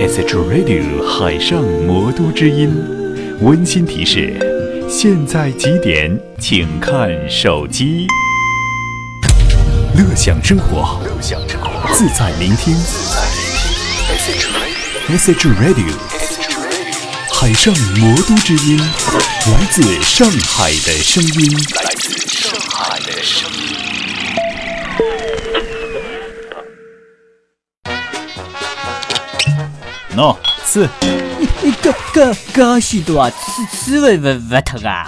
SH Radio 海上魔都之音，温馨提示：现在几点？请看手机。乐享生活，自在聆听。SH Radio，海上魔都之音，来自上海的声音。来自上海的声音。喏，吃。你这这这许多啊，吃吃不不不脱啊？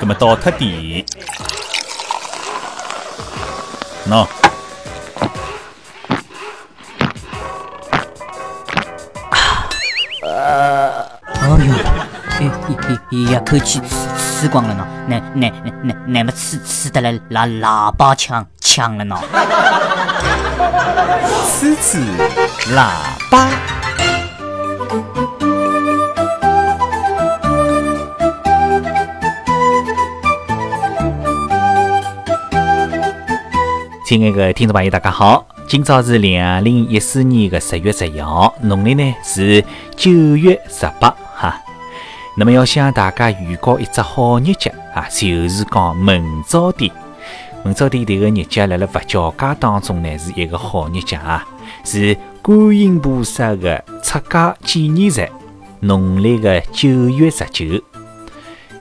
那么倒脱点。喏。呃，哎呦，一一口气吃吃光了呢，那那那那么吃吃的来拿喇叭枪枪了呢？吃吃喇亲爱的听众朋友，大家好！今朝是两零一四年的十月十一号，农历呢是九月十八哈。那么要向大家预告一只好日节啊，就是讲明朝的，明朝的这个日节，辣辣佛教界当中呢是一个好日节啊，是观音菩萨的出家纪念日，农历的九月十九。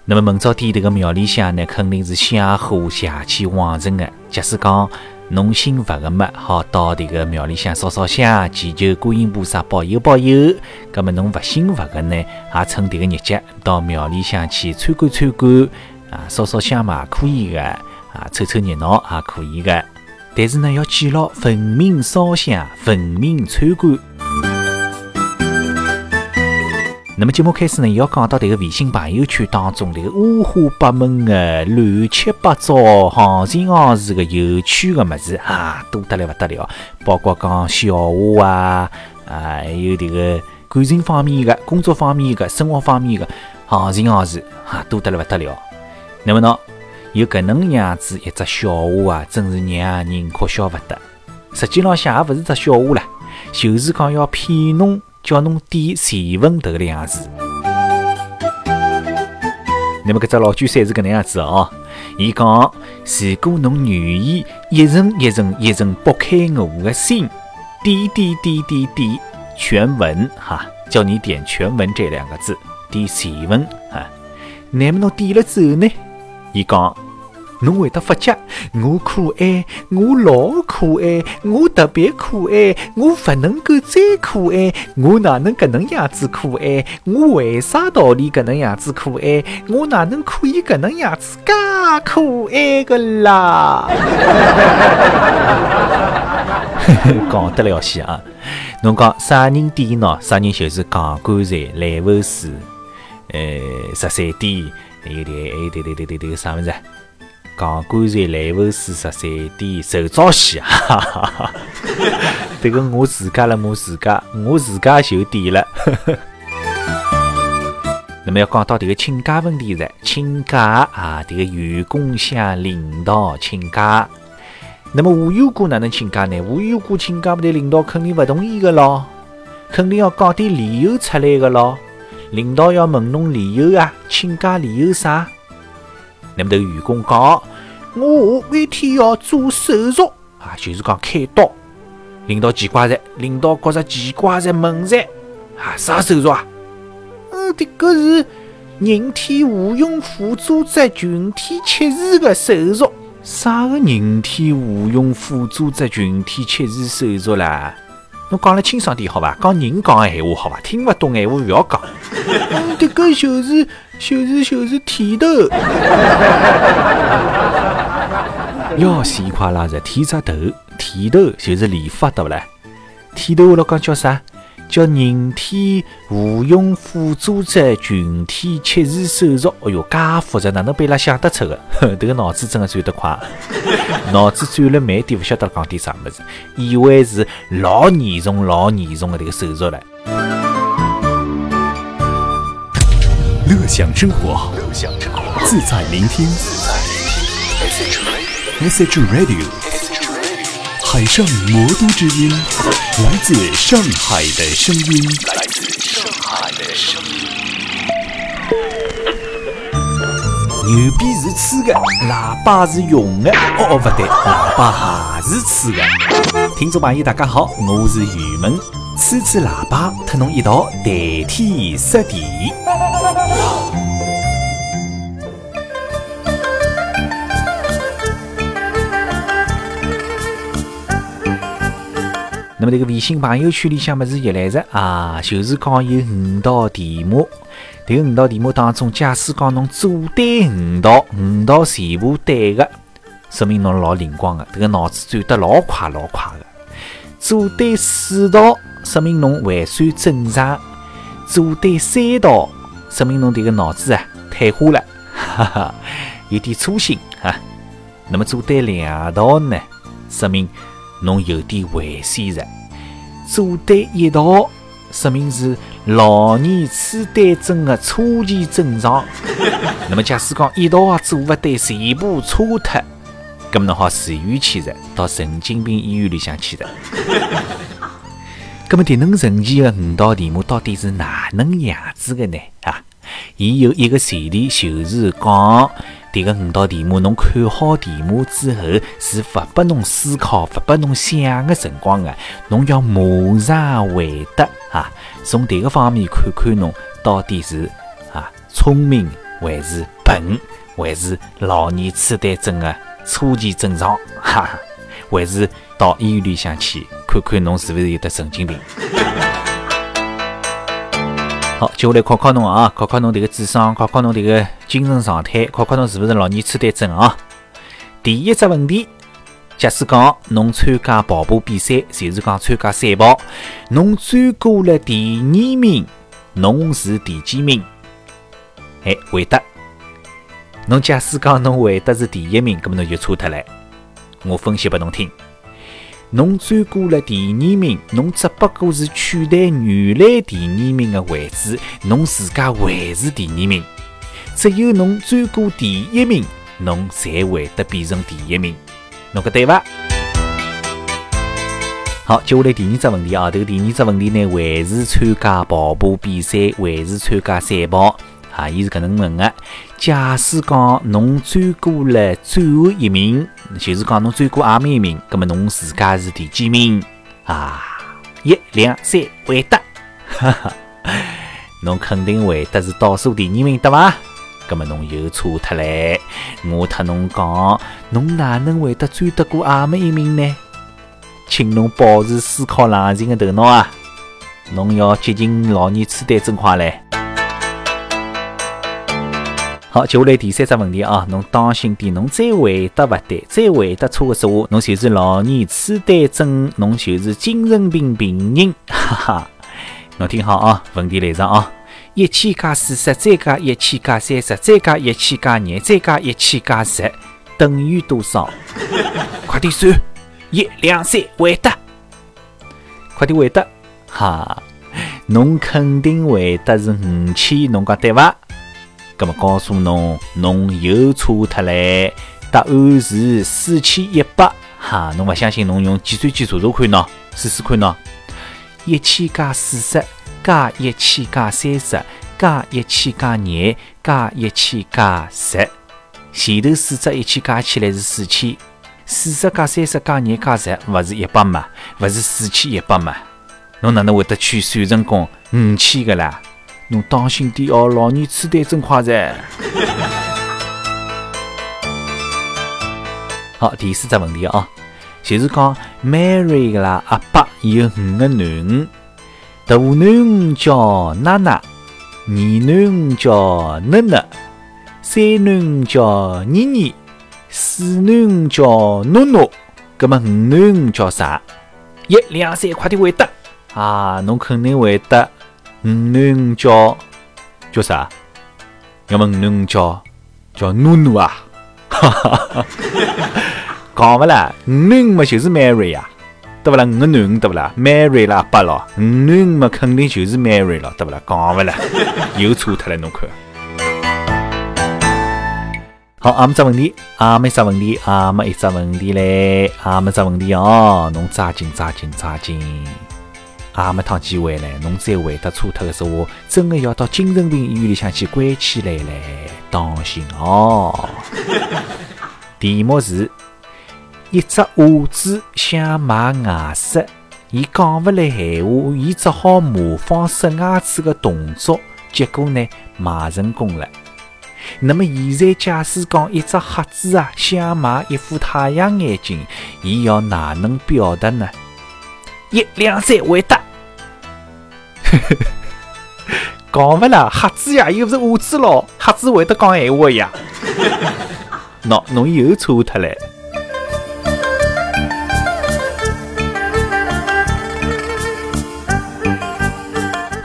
那么明朝的这个庙里向呢，肯定是香火邪气旺盛的，假使讲。侬信佛的么，好到这个庙里向烧烧香，祈求观音菩萨保佑保佑。搿么侬勿信佛的呢，也趁这个日节到庙里向去参观参观，啊，烧烧香嘛可以个，啊，凑凑热闹也可以个。但是呢，要记牢，文明烧香，文明参观。那么节目开始呢，也要讲到这个微信朋友圈当中这个五花八门的、乱七八糟、行情行事的有趣的么子啊，多得来不得了。包括讲笑话啊，啊，还有这个感情方面的、工作方面的、生活方面的行情行事啊，多得来不得了。那么呢，有搿能样子一只笑话啊，真是让人哭笑不得。实际浪向也勿是只笑话了，就是讲要骗侬。叫侬点前文头个样子。那么搿只老卷山是搿能样子哦。伊讲，如果侬愿意一层一层一层剥开我的心，点点点点点全文哈，叫你点全文这两个字，点前文哈。那么侬点了之后呢？伊讲。侬会得发觉我可爱，我老可爱，我特别可爱，我不能够再可爱，我哪能搿能样子可爱？我为啥道理搿能样子可爱？我哪能可以搿能样子介可爱个啦？讲得了些啊！侬讲啥人点喏？啥人就是讲棺材、来佛寺，呃，十三点，还有点，还有对对对对对，啥物事？讲干脆来佛寺十三点受早戏，哈哈哈！这个我自家了，我自家，我自家就点了。那么要讲到这个请假问题噻，请假啊，这个员工向领导请假。那么无缘故哪能请假呢？无缘故请假，不得领导肯定不同意的咯，肯定要讲点理由出来的咯。领导要问侬理由啊，请假理由啥？那么这个员工讲。我下半天要做手术啊，就是讲开刀。领导奇怪噻，领导觉着奇怪噻，问噻啊，啥手术啊？嗯，这个是人体无用辅助者群体切除的手术。啥个人体无用辅助者群体切除手术啦？侬讲了清爽点好吧？讲人讲的闲话好吧？听不懂闲话勿要讲。嗯，这个就是就是就是剃头。要死快拉着剃只头，剃头就是理发，对勿啦？剃头我老讲叫啥？叫人体无用辅助者群体切除手术。哎哟，介复杂，哪能被伊拉想得出的？迭个脑子真的转得快，脑子转了慢点，勿晓得讲点啥么子，以为是老严重、老严重的迭个手术了。乐享生活，自在聆听。Message Radio，海上魔都之音，来自上海的声音。来自上海的声音。牛逼是吹的，喇叭是用的。哦哦，不对，喇叭还是吹的。听众朋友，大家好，我是雨萌，吹吹喇叭，和侬一道谈天说地。那么这个微信朋友圈里向么是一来着？啊，就是讲有五道题目，这个五道题目当中，假使讲侬做对五道，五道全部对的，说明侬老灵光的，这个脑子转得老快老快的；做对四道，说明侬还算正常；做对三道，说明侬这个脑子啊退化了，哈哈，有点粗心哈。那么做对两道呢，说明。侬有点危险了，做对一道，说明是老年痴呆症的初期症状。那么假使讲一道啊做不对，全部错脱，咁么侬好自愿去的，到神经病医院里向去的。咁么这能神奇的五道题目到底是哪能样子的呢？啊，伊有一个前提，就是讲。迭个五道题目，侬看好题目之后，是勿拨侬思考、勿拨侬想的辰光的，侬要马上回答啊！从迭个方面看看，侬到底是啊聪明还是笨，还是老年痴呆症的初期症状，哈，还是到医院里向去看看侬是勿是有得神经病。好，接下来考考侬啊，考考侬这个智商，考考侬这个精神状态，考考侬是不是老年痴呆症啊？第一只问题，假使讲侬参加跑步比赛，就是讲参加赛跑，侬追过了第二名，侬是第几名？哎，回答。侬假使讲侬回答是第一名，咁么侬就错脱了。我分析拨侬听。侬追过了第二名，侬只不过是取代原来第二名的位置，侬自家还是第二名。只有侬追过第一名，侬才会得变成第一名。侬讲对伐？好，接下来第二只问题啊，这个第二只问题呢，还是参加跑步比赛，还是参加赛跑？啊，伊是搿能问的。假使讲侬转过了最后一名，就是讲侬转过阿面一名，葛么侬自家是第几名？啊，一、两、三，回答。哈哈，侬肯定回答是倒数第二名，对伐？葛么侬又错脱嘞。我特侬讲，侬哪能会得追得过阿面一名呢？请侬保持思考冷静的头脑啊！侬要接近老年痴呆症快嘞。好，接下来第三只问题啊，侬当心点，侬再回答勿对，再回答错个说话，侬就是老年痴呆症，侬就是精神病病人，哈哈。侬听好啊，问题来上啊，一千加四十，再加一千加三十，再加一千加廿，再加一千加十，等于多少？快点算，一、两、三，回答，快点回答，哈，侬肯定回答是五千，侬讲对伐？咁么告诉侬，侬又错脱嘞！答案是四千一百。哈，侬勿相信，侬用计算机查查看喏，试试看喏。一千加四十加一千加三十加一千加廿加一千加十，前头四只一千加起来是四千。四十加三十加廿加十，勿是一百嘛？勿是四千一百嘛？侬哪能会得去算成功五千个啦？侬当心点哦，老年痴呆真快噻！好，第四只问题啊，就是讲 Mary 个啦，阿爸有五个囡恩，大囡恩叫娜娜，二囡恩叫囡囡，三囡恩叫妮妮，四囡恩叫诺诺，葛么五囡恩叫啥？一、两、三，快点回答啊！侬肯定回答。五囡叫叫啥？要么五囡叫叫努努啊！哈哈哈！讲勿啦，五囡嘛就是 Mary 呀，对勿啦？五个囡对勿啦？Mary 啦，八咯，五囡嘛肯定就是 Mary 了，对勿啦？讲勿啦，又错脱了，侬看。好，阿没只问题，阿没啥问题，阿没一只问题嘞，阿没只问题哦，侬抓紧抓紧抓紧，阿没趟机会嘞，侬再回答错脱个说话，真的要到精神病医院里向去关起来嘞，当心哦。题目是：一只鸭子想买牙刷，伊讲勿来闲话，伊只好模仿刷牙齿个动作，结果呢，买成功了。那么现在，假使讲一只瞎子啊，想买一副太阳眼镜，伊要哪能表达呢？一两三，回答。讲勿啦，瞎子呀，又勿是哑子咯，瞎子会得讲闲话呀？喏，侬又错脱了。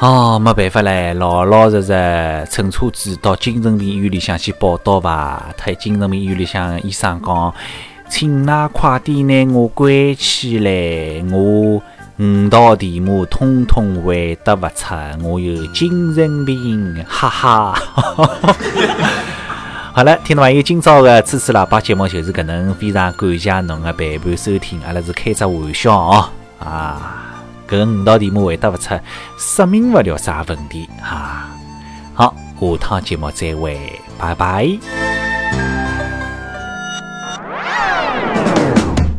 哦，没办法嘞，老老实实乘车子到精神病医院里向去报道吧。他精神病医院里向医生讲，请㑚快点拿我关起来，我五道题目通通回答勿出，我有精神病，哈哈。好了，听众朋友，今朝的支持喇叭节目就是搿能，非常感谢侬的陪伴收听，阿拉是开只玩笑哦，啊。搿五道题目回答勿出，说明勿了啥问题哈。好，下趟节目再会，拜拜。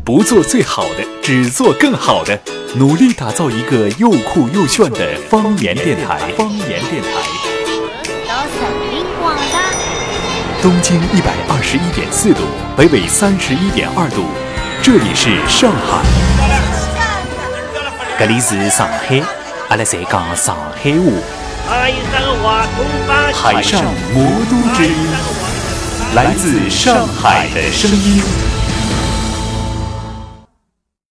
不做最好的，只做更好的，努力打造一个又酷又炫的方言电台。方言电台。东经一百二十一点四度，北纬三十一点二度，这里是上海。这里是上海，阿拉在讲上海话。海上魔都之音，来自上海的声音。